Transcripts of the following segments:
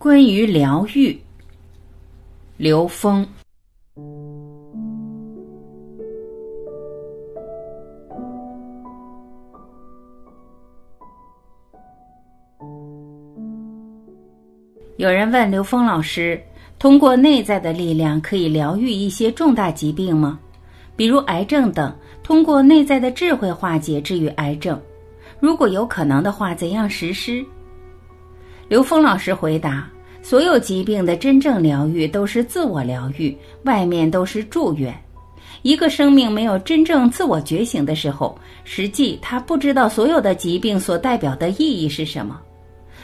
关于疗愈，刘峰。有人问刘峰老师：“通过内在的力量，可以疗愈一些重大疾病吗？比如癌症等，通过内在的智慧化解治愈癌症？如果有可能的话，怎样实施？”刘峰老师回答：“所有疾病的真正疗愈都是自我疗愈，外面都是祝愿。一个生命没有真正自我觉醒的时候，实际他不知道所有的疾病所代表的意义是什么。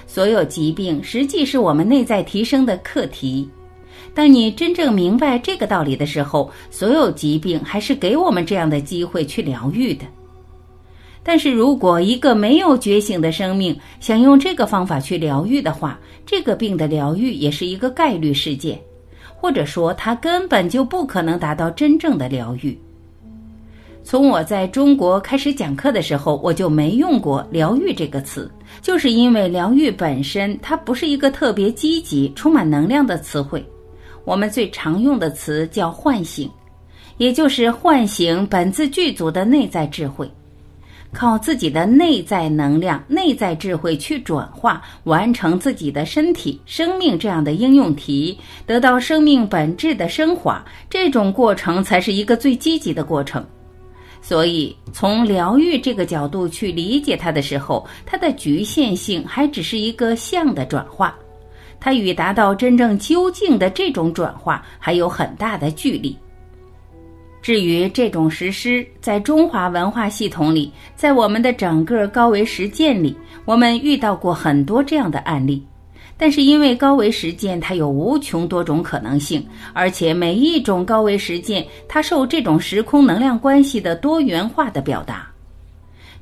所有疾病实际是我们内在提升的课题。当你真正明白这个道理的时候，所有疾病还是给我们这样的机会去疗愈的。”但是如果一个没有觉醒的生命想用这个方法去疗愈的话，这个病的疗愈也是一个概率事件，或者说它根本就不可能达到真正的疗愈。从我在中国开始讲课的时候，我就没用过“疗愈”这个词，就是因为疗愈本身它不是一个特别积极、充满能量的词汇。我们最常用的词叫“唤醒”，也就是唤醒本自具足的内在智慧。靠自己的内在能量、内在智慧去转化，完成自己的身体、生命这样的应用题，得到生命本质的升华，这种过程才是一个最积极的过程。所以，从疗愈这个角度去理解它的时候，它的局限性还只是一个相的转化，它与达到真正究竟的这种转化还有很大的距离。至于这种实施，在中华文化系统里，在我们的整个高维实践里，我们遇到过很多这样的案例。但是因为高维实践它有无穷多种可能性，而且每一种高维实践它受这种时空能量关系的多元化的表达。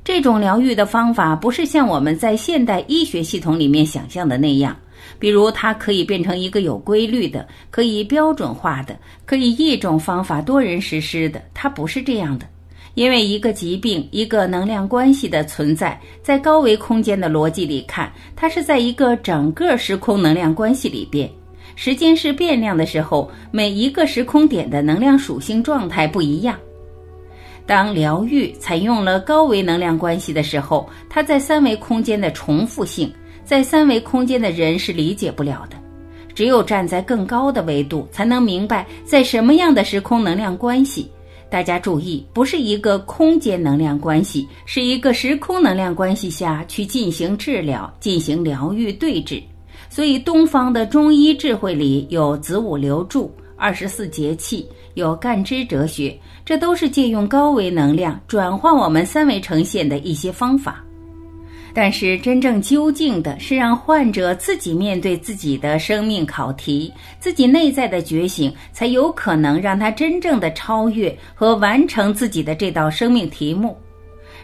这种疗愈的方法不是像我们在现代医学系统里面想象的那样。比如，它可以变成一个有规律的、可以标准化的、可以一种方法多人实施的。它不是这样的，因为一个疾病、一个能量关系的存在，在高维空间的逻辑里看，它是在一个整个时空能量关系里边。时间是变量的时候，每一个时空点的能量属性状态不一样。当疗愈采用了高维能量关系的时候，它在三维空间的重复性。在三维空间的人是理解不了的，只有站在更高的维度，才能明白在什么样的时空能量关系。大家注意，不是一个空间能量关系，是一个时空能量关系下去进行治疗、进行疗愈对治。所以，东方的中医智慧里有子午流注、二十四节气，有干支哲学，这都是借用高维能量转换我们三维呈现的一些方法。但是，真正究竟的是让患者自己面对自己的生命考题，自己内在的觉醒，才有可能让他真正的超越和完成自己的这道生命题目。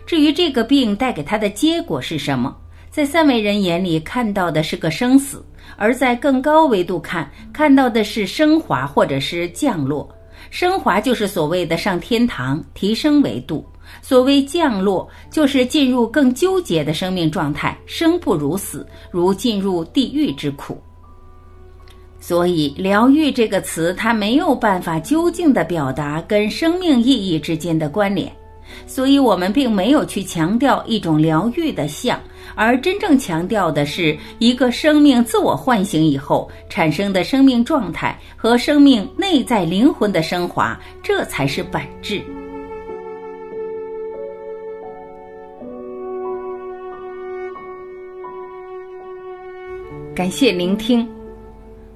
至于这个病带给他的结果是什么，在三维人眼里看到的是个生死，而在更高维度看，看到的是升华或者是降落。升华就是所谓的上天堂，提升维度。所谓降落，就是进入更纠结的生命状态，生不如死，如进入地狱之苦。所以，疗愈这个词，它没有办法究竟的表达跟生命意义之间的关联。所以我们并没有去强调一种疗愈的像，而真正强调的是一个生命自我唤醒以后产生的生命状态和生命内在灵魂的升华，这才是本质。感谢聆听，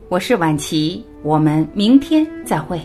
我是晚琪，我们明天再会。